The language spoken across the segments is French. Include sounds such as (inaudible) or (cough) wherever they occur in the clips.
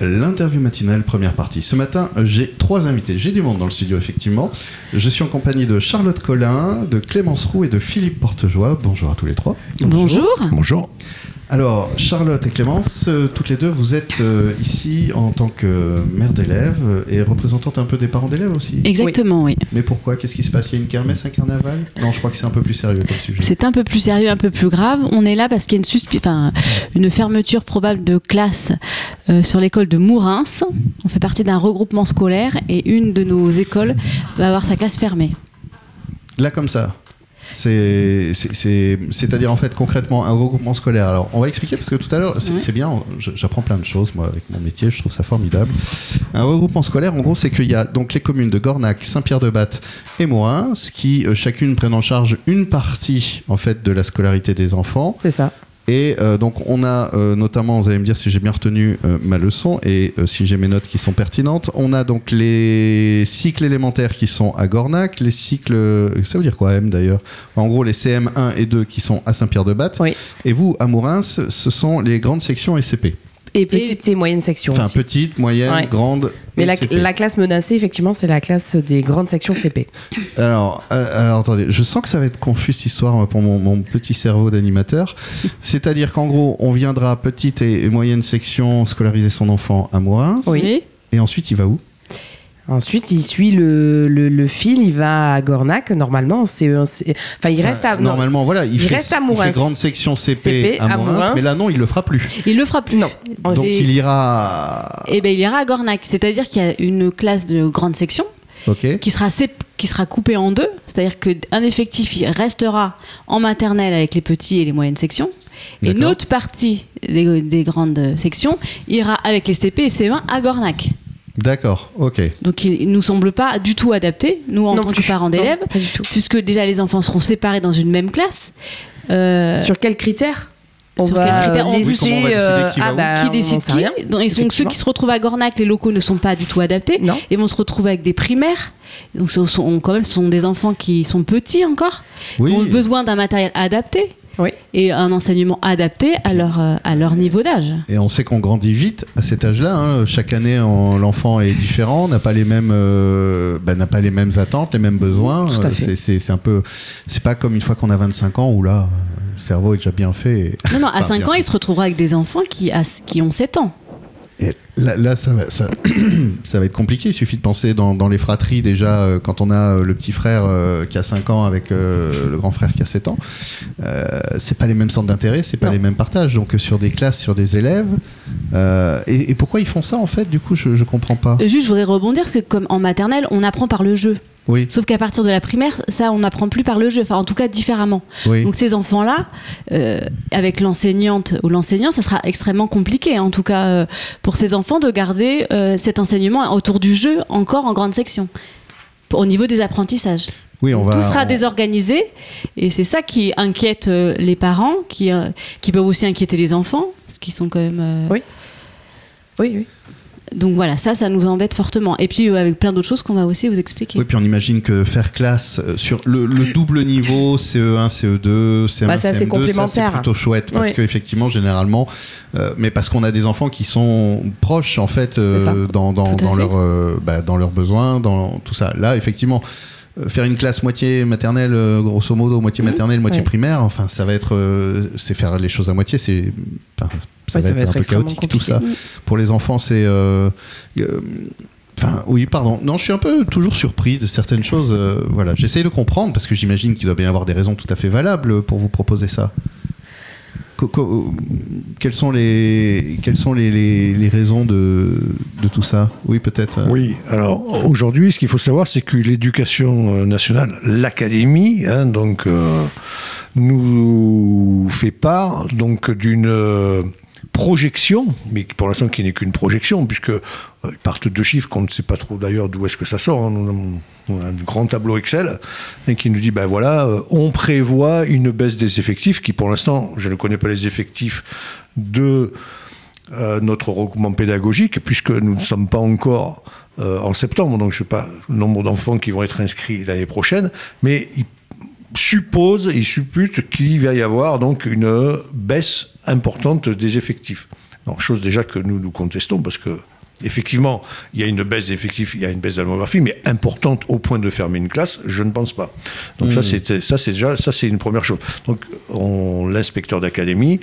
L'interview matinale, première partie. Ce matin, j'ai trois invités. J'ai du monde dans le studio, effectivement. Je suis en compagnie de Charlotte Collin, de Clémence Roux et de Philippe Portejoie. Bonjour à tous les trois. Bonjour. Bonjour. Alors, Charlotte et Clémence, euh, toutes les deux, vous êtes euh, ici en tant que mère d'élèves et représentante un peu des parents d'élèves aussi. Exactement, oui. Mais pourquoi? Qu'est-ce qui se passe? Il y a une kermesse, un carnaval? Non, je crois que c'est un peu plus sérieux comme sujet. C'est un peu plus sérieux, un peu plus grave. On est là parce qu'il y a une, suspi- enfin, une fermeture probable de classe euh, sur l'école de Mourins. On fait partie d'un regroupement scolaire et une de nos écoles va avoir sa classe fermée. Là, comme ça c'est-à-dire en fait concrètement un regroupement scolaire. Alors on va expliquer parce que tout à l'heure c'est, Ouais. bien, j'apprends plein de choses moi avec mon métier, je trouve ça formidable. Un regroupement scolaire, en gros, c'est qu'il y a donc les communes de Gornac, Saint-Pierre-de-Batte et Mourins qui euh, chacune prennent en charge une partie en fait de la scolarité des enfants. C'est ça. Et euh, donc on a euh, notamment, vous allez me dire si j'ai bien retenu euh, ma leçon et si j'ai mes notes qui sont pertinentes, on a donc les cycles élémentaires qui sont à Gornac, les cycles, ça veut dire quoi M d'ailleurs? En gros les CM1 et 2 qui sont à Saint-Pierre-de-Batte. Oui. Et vous, à Mourins, ce sont les grandes sections et CP. Et petite et, moyenne section Enfin aussi. petite, moyenne, Ouais. grande. Mais et la, CP. la classe menacée, effectivement, c'est la classe des grandes sections CP. Alors, euh, alors, attendez, je sens que ça va être confus cette histoire pour mon, mon petit cerveau d'animateur. (laughs) C'est-à-dire qu'en gros, on viendra petite et, et moyenne section scolariser son enfant à Mourins. Oui. Et ensuite, il va où? Ensuite, il suit le, le, le fil, il va à Gornac, normalement. C'est, c'est- enfin, il reste Enfin, à. non, Normalement, voilà, il, il fait, reste à il Mourins. fait grande section CP, CP à, à Mourins, Mourins. mais là, non, il le fera plus. Il le fera plus. Non. Donc, Et- il ira. Eh ben, il ira à Gornac, c'est-à-dire qu'il y a une classe de grande section qui sera, qui sera coupée en deux, c'est-à-dire qu'un effectif restera en maternelle avec les petits et les moyennes sections, et une autre partie des, des grandes sections ira avec les CP et CE1 à Gornac. D'accord, ok. Donc il ne nous semble pas du tout adapté, nous en Non tant plus. que parents d'élèves, pas du tout. puisque déjà les enfants seront séparés dans une même classe. Euh, Sur quels critères? On Sur va quels critères on- laisser, Oui, va euh, qui va ah bah, qui décide qui rien. Donc, et donc, ceux qui se retrouvent à Gornac, les locaux ne sont pas du tout adaptés Non. et vont se retrouver avec des primaires. Donc ce sont quand même ce sont des enfants qui sont petits encore, Oui. qui ont besoin d'un matériel adapté Oui. et un enseignement adapté à leur, euh, à leur niveau d'âge. Et on sait qu'on grandit vite à cet âge-là. hein. Chaque année, on- l'enfant est différent, n'a pas les mêmes, euh, bah, n'a pas les mêmes attentes, les mêmes besoins. Tout à Euh, fait. c'est- C'est c'est un peu, c'est pas comme une fois qu'on a 25 ans où là, le cerveau est déjà bien fait. et- Non, non, à (laughs) Enfin, 5 bien ans, fait. il se retrouvera avec des enfants qui, a- qui ont 7 ans. Et là, là, ça, va, ça, (clears throat) ça va être compliqué. Il suffit de penser dans, dans les fratries déjà, euh, quand on a euh, le petit frère euh, qui a 5 ans avec le grand frère qui a 7 ans. C'est pas les mêmes centres d'intérêt, c'est pas Non. les mêmes partages. Donc sur des classes, sur des élèves. et, et pourquoi ils font ça en fait? Du coup, je, je comprends pas. Juste, je voudrais rebondir, c'est comme en maternelle, on apprend par le jeu. Oui, Sauf qu'à partir de la primaire, ça, on n'apprend plus par le jeu. Enfin, en tout cas, différemment. oui. Donc ces enfants-là, euh, avec l'enseignante ou l'enseignant, ça sera extrêmement compliqué, en tout cas euh, pour ces enfants, de garder euh, cet enseignement autour du jeu encore en grande section, pour- au niveau des apprentissages. oui, on va. Tout sera on- désorganisé, et c'est ça qui inquiète euh, les parents, qui, euh, qui peuvent aussi inquiéter les enfants, parce qu'ils sont quand même... euh, Oui. Oui, oui. Donc voilà, ça, ça nous embête fortement. Et puis euh, avec plein d'autres choses qu'on va aussi vous expliquer. Oui, puis on imagine que faire classe euh, sur le, le double niveau, CE1, CE2, CM1, Bah, c'est assez CM2, ça, complémentaire. c'est plutôt chouette parce Oui. qu'effectivement, généralement, euh, mais parce qu'on a des enfants qui sont proches en fait euh, dans, dans, dans leur, euh, bah, dans leurs besoins, dans tout ça. Là, effectivement. Euh, Faire une classe moitié maternelle, euh, grosso modo, moitié Mhm. maternelle, moitié Ouais. primaire, enfin, ça va être, euh, c'est faire les choses à moitié, c'est, enfin, ça, Ouais, va, être un peu chaotique tout compliqué. ça. Mm. Pour les enfants, c'est, euh, euh, Enfin, oui, pardon. Non, je suis un peu toujours surpris de certaines choses. euh, voilà, j'essaye de comprendre parce que j'imagine qu'il doit bien y avoir des raisons tout à fait valables pour vous proposer ça. Quelles sont les, quelles sont les, les- raisons de, de tout ça? Oui, peut-être. euh, Oui, alors aujourd'hui, ce qu'il faut savoir, c'est que l'éducation euh, nationale, l'académie, hein, donc, euh, nous fait part donc d'une projection, mais pour l'instant qui n'est qu'une projection, puisque euh, ils partent de chiffres qu'on ne sait pas trop d'ailleurs d'où est-ce que ça sort. hein. On a un grand tableau Excel et qui nous dit ben voilà, euh, on prévoit une baisse des effectifs qui, pour l'instant, je ne connais pas les effectifs de euh, notre regroupement pédagogique, puisque nous ne sommes pas encore en septembre, donc je ne sais pas le nombre d'enfants qui vont être inscrits l'année prochaine, mais il suppose, il suppute qu'il va y avoir donc une baisse importante des effectifs. Chose déjà que nous nous contestons parce que Effectivement, il y a une baisse d'effectifs, il y a une baisse de la démographie, mais importante au point de fermer une classe, je ne pense pas. Donc ça, Hmm. c'était, ça, c'est déjà, ça, c'est une première chose. Donc, on- l'inspecteur d'académie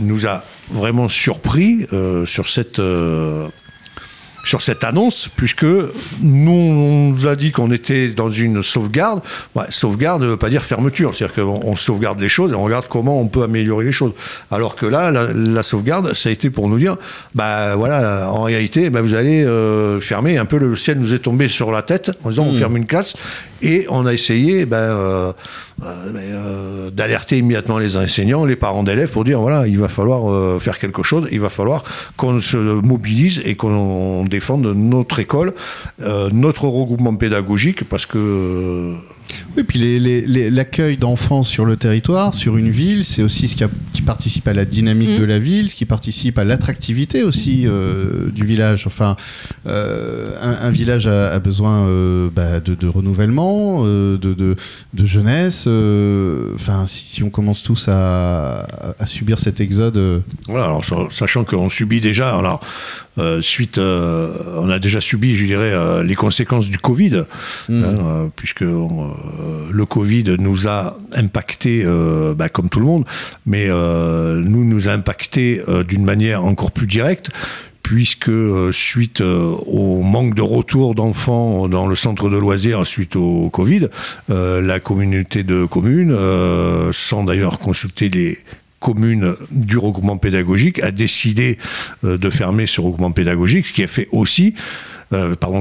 nous a vraiment surpris euh, sur cette. euh, sur cette annonce, puisque nous, on nous a dit qu'on était dans une sauvegarde. Ouais, sauvegarde ne veut pas dire fermeture, c'est-à-dire qu'on on sauvegarde les choses et on regarde comment on peut améliorer les choses. Alors que là, la, la sauvegarde, ça a été pour nous dire, bah voilà, en réalité, bah, vous allez euh, fermer un peu le ciel nous est tombé sur la tête en disant on ferme une classe et on a essayé ben, euh, euh, euh, d'alerter immédiatement les enseignants, les parents d'élèves pour dire voilà, il va falloir faire quelque chose, il va falloir qu'on se mobilise et qu'on défende notre école, notre regroupement pédagogique parce que Oui, puis les- les- les- l'accueil d'enfants sur le territoire, sur une ville, c'est aussi ce qui, a- qui participe à la dynamique Mm. de la ville, ce qui participe à l'attractivité aussi euh, du village. Enfin, euh, un, un village a, a besoin euh, bah, de, de renouvellement, euh, de, de- de jeunesse. euh, Enfin, si, si on commence tous à, à- à subir cet exode, euh, Voilà, alors sachant qu'on subit déjà, alors euh, suite, euh, on a déjà subi, je dirais, euh, les conséquences du Covid, Mm. hein, euh, puisque euh, le Covid nous a impacté, euh, bah, comme tout le monde, mais euh, nous nous a impacté euh, d'une manière encore plus directe. Puisque euh, suite euh, au manque de retour d'enfants dans le centre de loisirs suite au Covid, euh, la communauté de communes, euh, sans d'ailleurs consulter les communes du regroupement pédagogique a décidé euh, de fermer ce regroupement pédagogique, ce qui a fait aussi, euh, pardon,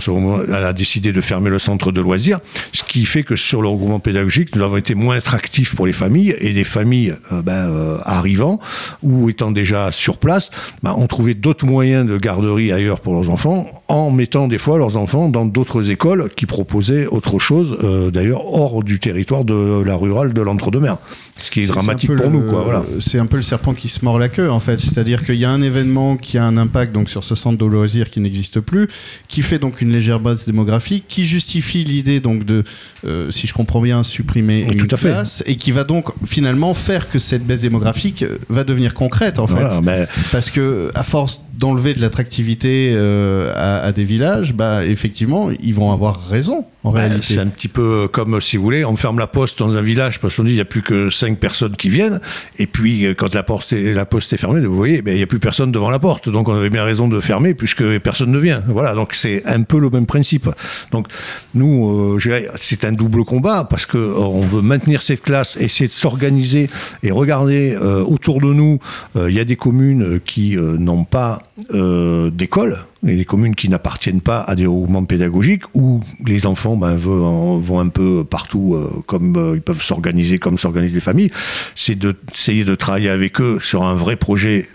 a décidé de fermer le centre de loisirs, ce qui fait que sur le regroupement pédagogique, nous avons été moins attractifs pour les familles et des familles euh, ben, euh, arrivant ou étant déjà sur place, ben, ont trouvé d'autres moyens de garderie ailleurs pour leurs enfants en mettant des fois leurs enfants dans d'autres écoles qui proposaient autre chose, euh, d'ailleurs hors du territoire de la rurale de l'entre-deux-mer. Ce qui est, dramatique pour le- nous, quoi. Voilà. C'est un peu le serpent qui se mord la queue, en fait. C'est-à-dire qu'il y a un événement qui a un impact donc sur ce centre de loisirs qui n'existe plus, qui fait donc une légère baisse démographique, qui justifie l'idée donc de, euh, si je comprends bien, supprimer Oui, une tout à fait. et qui va donc finalement faire que cette baisse démographique euh, va devenir concrète, en fait. Voilà, mais Parce que à force d'enlever de l'attractivité euh, à, à des villages, bah effectivement, ils vont avoir raison en réalité. C'est un petit peu comme, si vous voulez, on ferme la poste dans un village parce qu'on dit il n'y a plus que cinq personnes qui viennent. Et puis, euh, quand la poste est, la poste est fermée, vous voyez, ben, il n'y a plus personne devant la porte. Donc, on avait bien raison de fermer puisque personne ne vient. Voilà, donc c'est un peu le même principe. Donc, nous, euh, c'est un double combat parce que euh, veut maintenir cette classe, essayer de s'organiser et regarder euh, autour de nous. Il y a des communes qui n'ont pas euh, d'école et les communes qui n'appartiennent pas à des regroupements pédagogiques où les enfants ben, vont, vont un peu partout euh, comme euh, ils peuvent s'organiser comme s'organisent les familles, c'est d'essayer de travailler avec eux sur un vrai projet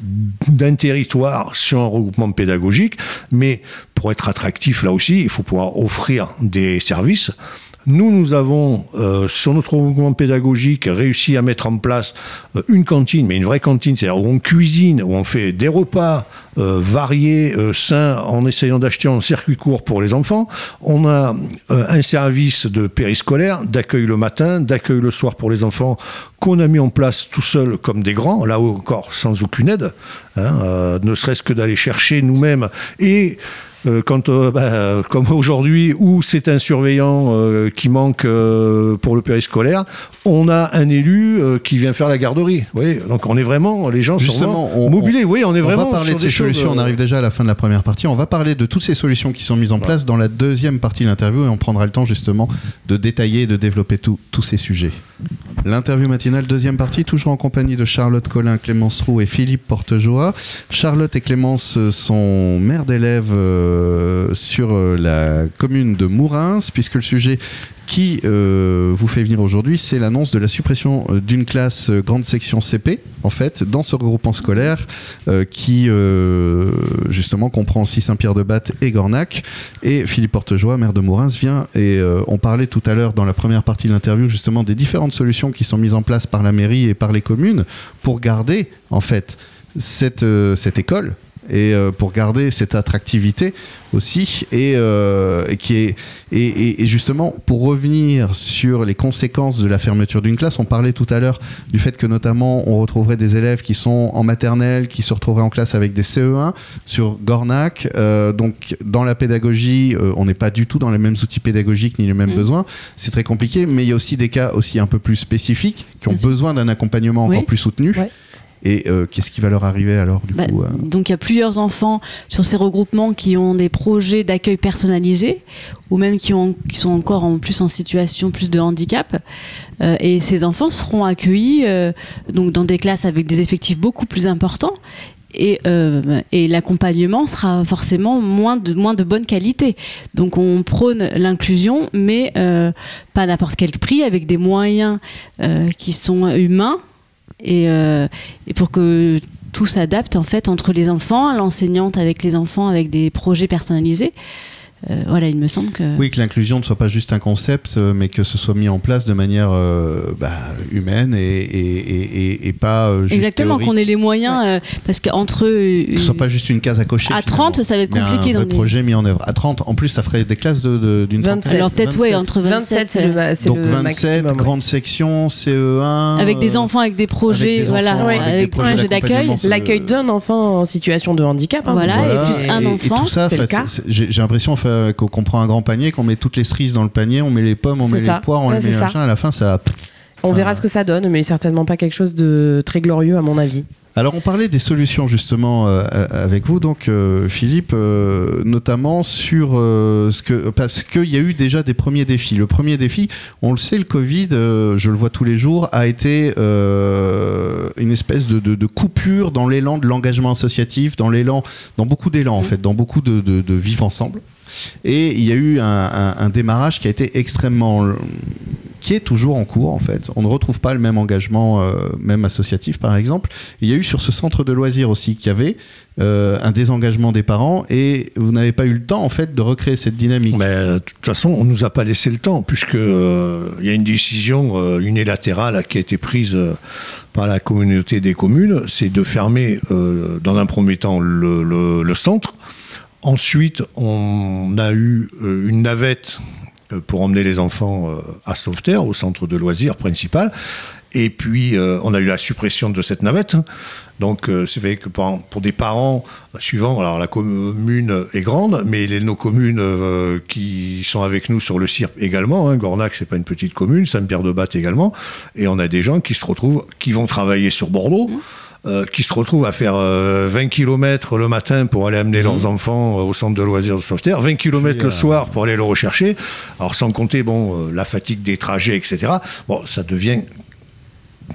d'un territoire, sur un regroupement pédagogique, mais pour être attractif là aussi, il faut pouvoir offrir des services. Nous, nous avons, euh, sur notre regroupement pédagogique, réussi à mettre en place euh, une cantine, mais une vraie cantine, c'est-à-dire où on cuisine, où on fait des repas euh, variés, sains, en essayant d'acheter en circuit court pour les enfants. On a un service de périscolaire, d'accueil le matin, d'accueil le soir pour les enfants, qu'on a mis en place tout seul comme des grands, là encore sans aucune aide, hein, euh, ne serait-ce que d'aller chercher nous-mêmes et euh, quand, euh, bah, euh, comme aujourd'hui, où c'est un surveillant euh, qui manque euh, pour le périscolaire, on a un élu qui vient faire la garderie. Voyez donc on est vraiment, les gens Justement, sont on-. Oui, on est On vraiment va parler sur de des ces solutions. On arrive déjà à la fin de la première partie. On va parler de toutes ces solutions qui sont mises en place dans la deuxième partie de l'interview et on prendra le temps justement de détailler et de développer tous ces sujets. L'interview matinale, deuxième partie, toujours en compagnie de Charlotte Collin, Clémence Roux et Philippe Portejoie. Charlotte et Clémence sont mères d'élèves euh, sur euh, la commune de Mourins, puisque le sujet qui euh, vous fait venir aujourd'hui, c'est l'annonce de la suppression euh, d'une classe euh, grande section CP, en fait, dans ce regroupement scolaire qui, justement, comprend aussi Saint-Pierre-de-Batte et Gornac. Et Philippe Portejoie, maire de Mourins, vient et on parlait tout à l'heure dans la première partie de l'interview, justement, des différentes solutions qui sont mises en place par la mairie et par les communes pour garder, en fait, cette, cette école et euh, pour garder cette attractivité aussi et, euh, et qui est et, et- et justement pour revenir sur les conséquences de la fermeture d'une classe on parlait tout à l'heure du fait que notamment on retrouverait des élèves qui sont en maternelle qui se retrouveraient en classe avec des CE1 sur Gornac. Euh, donc dans la pédagogie euh, on n'est pas du tout dans les mêmes outils pédagogiques ni les mêmes Mm. besoins. C'est très compliqué mais il y a aussi des cas aussi un peu plus spécifiques qui ont Bien besoin d'un accompagnement encore plus soutenu. Ouais. Et euh, qu'est-ce qui va leur arriver alors du Bah, coup euh Donc il y a plusieurs enfants sur ces regroupements qui ont des projets d'accueil personnalisés ou même qui, ont, qui sont encore en plus en situation plus de handicap. Euh, et ces enfants seront accueillis donc dans des classes avec des effectifs beaucoup plus importants. Et, euh, et l'accompagnement sera forcément moins de, moins de bonne qualité. Donc on prône l'inclusion, mais euh, pas à n'importe quel prix, avec des moyens euh, qui sont humains et, euh, et pour que tout s'adapte en fait entre les enfants, l'enseignante avec les enfants avec des projets personnalisés. Euh, voilà, il me semble que. Oui, que l'inclusion ne soit pas juste un concept, euh, mais que ce soit mis en place de manière euh, bah, humaine et, et, et, et- pas euh, juste Exactement, qu'on ait les moyens, euh, parce qu'entre eux. Que ce soit pas juste une case à cocher. à finalement, 30, ça va être compliqué un dans vrai les- projet mis en œuvre. À 30, en plus, ça ferait des classes d'une de, d'une 27. centaine. Alors peut-être, ouais, 27. entre 27, 27, c'est le, Donc le 27, maximum. ouais. grande section, CE1. Avec des enfants, avec des projets, avec des voilà, enfants, avec des avec des projets d'accueil. L'accueil d'un enfant en situation de handicap. hein, Voilà, et c'est- plus un enfant, Et tout ça, c'est le cas. j'ai l'impression enfin, qu'on qu'on prend un grand panier, qu'on met toutes les cerises dans le panier, on met les pommes, on met ça. les poires, on Ouais, les met machin. À la fin, ça. On verra ce que ça donne, mais certainement pas quelque chose de très glorieux à mon avis. Alors on parlait des solutions justement euh, avec vous, donc euh, Philippe, euh, notamment sur euh, ce que parce qu'il y a eu déjà des premiers défis. Le premier défi, on le sait, le Covid, euh, je le vois tous les jours, a été euh, une espèce de, de- de coupure dans l'élan de l'engagement associatif, dans l'élan, dans beaucoup d'élan en fait, dans beaucoup de vivre ensemble. Et il y a eu un, démarrage qui a été extrêmement, qui est toujours en cours en fait. On ne retrouve pas le même engagement, euh, même associatif par exemple. Il y a eu sur ce centre de loisirs aussi qu'il y avait euh, un désengagement des parents et vous n'avez pas eu le temps en fait de recréer cette dynamique. Euh, de toute façon, on nous a pas laissé le temps, puisque euh, il y a une décision euh, unilatérale qui a été prise euh, par la communauté des communes, c'est de fermer euh, dans un premier temps le centre. Ensuite, on a eu euh, une navette euh, pour emmener les enfants euh, à Sauveterre, au centre de loisirs principal. Et puis, on a eu la suppression de cette navette. Donc, c'est vrai que pour, des parents, bah, suivant, alors la commune est grande, mais les, nos communes qui sont avec nous sur le CIRP également, hein, Gornac, c'est pas une petite commune, Saint-Pierre-de-Batte également, et on a des gens qui se retrouvent, qui vont travailler sur Bordeaux, euh, qui se retrouvent à faire euh, 20 km le matin pour aller amener leurs enfants euh, au centre de loisirs de Sauveterre, 20 km le euh, soir pour aller le rechercher. Alors sans compter bon euh, la fatigue des trajets, etc. Bon, ça devient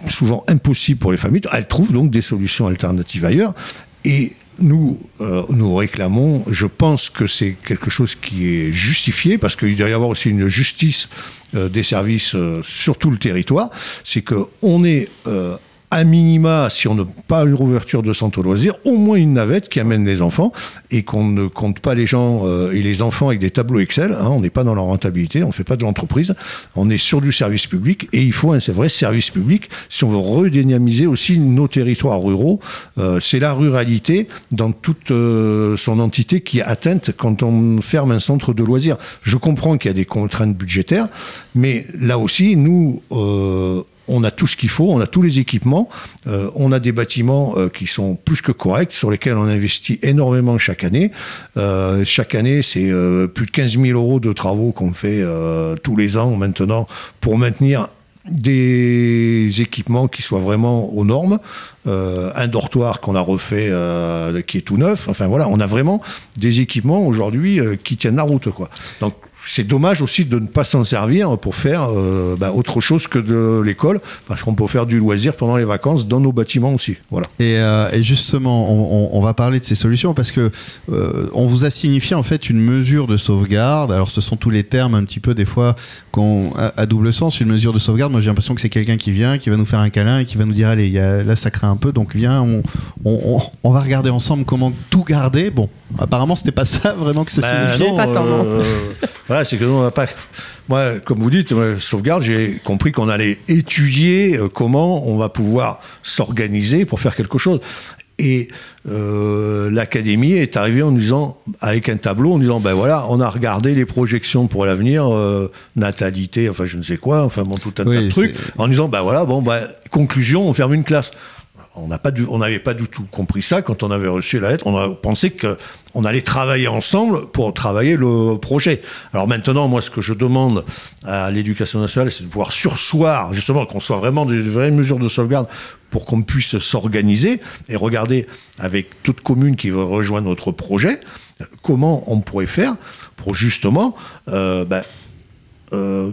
souvent impossible pour les familles. Elles trouvent donc des solutions alternatives ailleurs. Et nous, euh, nous réclamons, je pense que c'est quelque chose qui est justifié, parce qu'il doit y avoir aussi une justice euh, des services euh, sur tout le territoire. C'est qu'on est euh, à minima, si on n'a pas une ouverture de centre loisirs, au moins une navette qui amène les enfants et qu'on ne compte pas les gens euh, et les enfants avec des tableaux Excel. hein. on n'est pas dans la rentabilité, on ne fait pas de l'entreprise. On est sur du service public et il faut un vrai service public si on veut redynamiser aussi nos territoires ruraux. Euh, c'est la ruralité dans toute euh, son entité qui est atteinte quand on ferme un centre de loisirs. Je comprends qu'il y a des contraintes budgétaires, mais là aussi, nous, on a tout ce qu'il faut, on a tous les équipements, euh, on a des bâtiments euh, qui sont plus que corrects, sur lesquels on investit énormément chaque année. Euh, chaque année, c'est plus de 15 000 euros de travaux qu'on fait tous les ans maintenant pour maintenir des équipements qui soient vraiment aux normes, un dortoir qu'on a refait qui est tout neuf. Enfin voilà, on a vraiment des équipements aujourd'hui qui tiennent la route quoi. C'est dommage aussi de ne pas s'en servir pour faire euh, bah, autre chose que de l'école, parce qu'on peut faire du loisir pendant les vacances dans nos bâtiments aussi. Voilà. Et, euh, justement, on, va parler de ces solutions parce que euh, on vous a signifié en fait une mesure de sauvegarde. Alors, ce sont tous les termes un petit peu des fois à, double sens. Une mesure de sauvegarde. Moi, j'ai l'impression que c'est quelqu'un qui vient, qui va nous faire un câlin et qui va nous dire allez, là, ça craint un peu, donc viens, on- on va regarder ensemble comment tout garder. Bon, apparemment, c'était pas ça vraiment que ça Ben signifiait. non, Pas tant, non. euh, (laughs) voilà, c'est que nous, on n'a pas. Moi, comme vous dites, moi, sauvegarde, j'ai compris qu'on allait étudier euh, comment on va pouvoir s'organiser pour faire quelque chose. Et euh, l'académie est arrivée en nous disant, avec un tableau, en disant, ben voilà, on a regardé les projections pour l'avenir, euh, natalité, enfin je ne sais quoi, enfin bon, tout un Oui, tas de trucs, en disant, ben voilà, bon, ben, conclusion, on ferme une classe. On n'avait pas du tout compris ça quand on avait reçu la lettre. On a pensé que on allait travailler ensemble pour travailler le projet. Alors maintenant, moi, ce que je demande à l'éducation nationale, c'est de pouvoir sursoir, justement, qu'on soit vraiment des vraies mesures de sauvegarde pour qu'on puisse s'organiser et regarder avec toute commune qui veut rejoindre notre projet, comment on pourrait faire pour justement euh, ben, euh,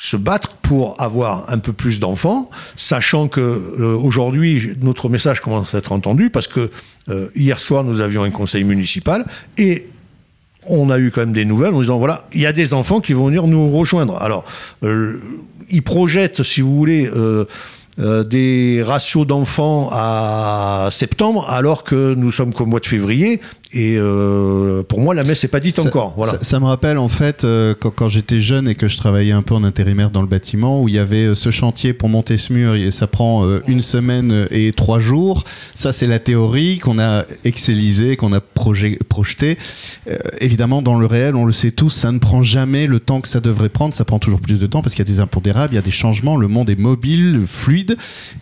se battre pour avoir un peu plus d'enfants, sachant que euh, aujourd'hui notre message commence à être entendu parce que euh, hier soir nous avions un conseil municipal et on a eu quand même des nouvelles en disant voilà il y a des enfants qui vont venir nous rejoindre. Alors euh, ils projettent si vous voulez euh, des ratios d'enfants à septembre alors que nous sommes qu'au mois de février et euh, pour moi la messe n'est pas dite Ça- encore. Voilà. Ça, ça me rappelle en fait euh, quand, quand j'étais jeune et que je travaillais un peu en intérimaire dans le bâtiment où il y avait ce chantier pour monter ce mur et ça prend une semaine et trois jours. Ça c'est la théorie qu'on a excellisé, qu'on a projet- projeté. Euh, évidemment dans le réel, on le sait tous, ça ne prend jamais le temps que ça devrait prendre. Ça prend toujours plus de temps parce qu'il y a des impondérables, il y a des changements, le monde est mobile, fluide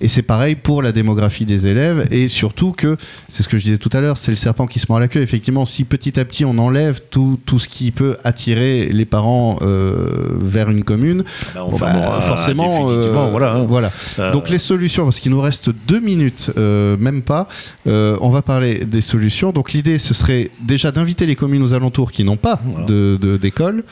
et c'est pareil pour la démographie des élèves et surtout que c'est ce que je disais tout à l'heure, c'est le serpent qui se mord la queue. Effectivement, si petit à petit on enlève tout, tout ce qui peut attirer les parents euh, vers une commune, Ben, on bon, bah, fermera forcément, euh, voilà. hein. voilà. Euh, Donc les solutions, parce qu'il nous reste deux minutes, euh, même pas, on va parler des solutions. Donc l'idée, ce serait déjà d'inviter les communes aux alentours qui n'ont pas Voilà. de- de- d'école.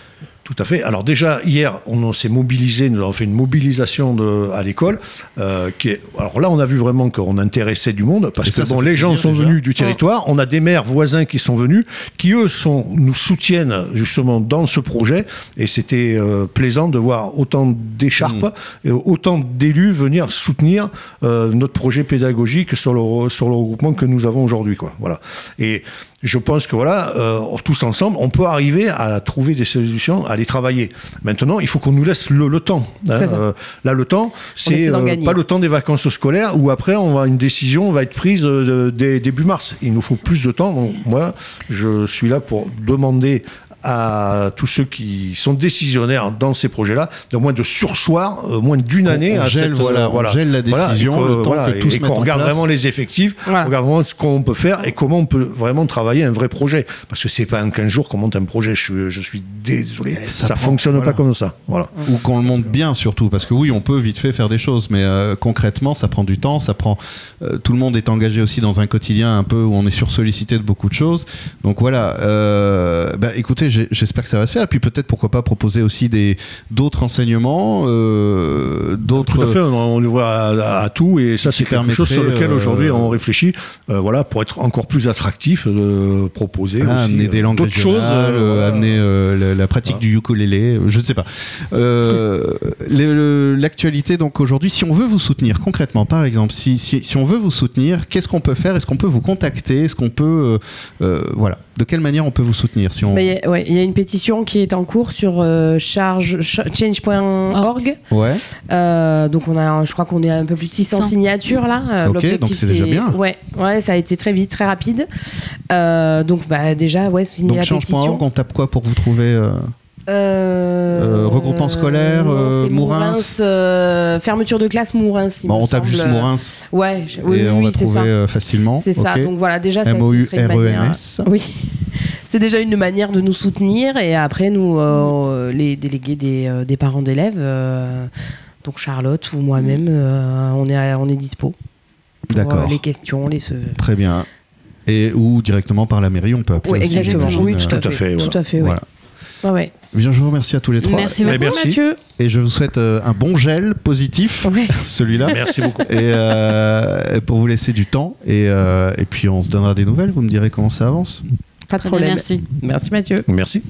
Tout à fait. Alors déjà, hier, on s'est mobilisé, nous avons fait une mobilisation de, à l'école. euh, qui est, alors là, on a vu vraiment qu'on intéressait du monde, parce que bon, les gens sont déjà. venus du territoire. On a des maires voisins qui sont venus, qui eux sont, nous soutiennent justement dans ce projet. Et c'était euh, plaisant de voir autant d'écharpes Mm. et autant d'élus venir soutenir euh, notre projet pédagogique sur le, sur le regroupement que nous avons aujourd'hui. Quoi. Voilà. Et je pense que voilà, euh, tous ensemble, on peut arriver à trouver des solutions, à les travailler. Maintenant, il faut qu'on nous laisse le, le temps. hein. Euh, là, le temps, c'est euh, pas le temps des vacances scolaires où après, on va une décision va être prise euh, dès début mars. Il nous faut plus de temps. Donc, moi, je suis là pour demander à tous ceux qui sont décisionnaires dans ces projets-là, de moins de sursoir, euh, moins d'une année on à gèle, cette, voilà, euh, on gèle la Voilà, décision, et que, le temps voilà, que tout et qu'on regarde place. vraiment les effectifs, Voilà. on regarde vraiment ce qu'on peut faire et comment on peut vraiment travailler un vrai projet. Parce que c'est pas en 15 jours qu'on monte un projet. Je, suis- je suis désolé, ça ça, prend- fonctionne voilà. pas comme ça. Voilà. Ou qu'on le monte bien surtout, parce que oui, on peut vite fait faire des choses, mais euh, concrètement, ça prend du temps, ça prend. euh, tout le monde est engagé aussi dans un quotidien un peu où on est sursollicité de beaucoup de choses. Donc voilà. euh, bah, écoutez, j'ai- j'espère que ça va se faire. Et puis peut-être pourquoi pas proposer aussi des d'autres enseignements, euh, d'autres. Tout à fait, on, y voit à, à tout et ça c'est quelque chose sur lequel euh, aujourd'hui on réfléchit, euh, voilà, pour être encore plus attractif, proposer aussi, amener des langues d'autres choses, amener la, la pratique du ukulélé, je ne sais pas. L'actualité, donc aujourd'hui, si on veut vous soutenir concrètement, par exemple, si, si, si on veut vous soutenir, qu'est-ce qu'on peut faire? Est-ce qu'on peut vous contacter? Est-ce qu'on peut, euh, euh, voilà, de quelle manière on peut vous soutenir si on... Mais il y a- ouais, il y a une pétition qui est en cours sur euh, charge, change.org. Ouais. Euh, donc on a, je crois qu'on est à un peu plus de 600 100. signatures là. Euh, Ok, L'objectif, donc c'est déjà bien. Ouais, ouais, ça a été très vite, très rapide. Euh, donc bah déjà, ouais, signer Donc la change.org, pétition. on tape quoi pour vous trouver euh, Euh, regroupement scolaire, non, euh, Mourins. euh, fermeture de classe Mourins. me On tape juste Mourins Ouais, je- oui, et oui, on oui, va c'est trouver ça. facilement. C'est ça. Donc voilà, déjà, ça, serait une manière. M-O-U-R-E-N-S. Oui, (laughs) c'est déjà une manière de nous soutenir et après nous, euh, les délégués des, des parents d'élèves, euh, donc Charlotte ou moi-même, euh, on est on est dispo. D'accord. les questions, les. Très bien. Et ou directement par la mairie, on peut appeler. Oui, exactement. Oui, tout à Tout à fait. Tout à fait. ouais. Voilà. Ouais, ouais. Bien, je vous remercie à tous les trois. Merci beaucoup. merci. Mathieu. Et je vous souhaite euh, un bon gel positif, Ouais. (laughs) celui-là. Merci beaucoup. Et euh, pour vous laisser du temps. Et, euh, et puis on se donnera des nouvelles. Vous me direz comment ça avance. Pas de problème. merci. Merci Mathieu. Merci.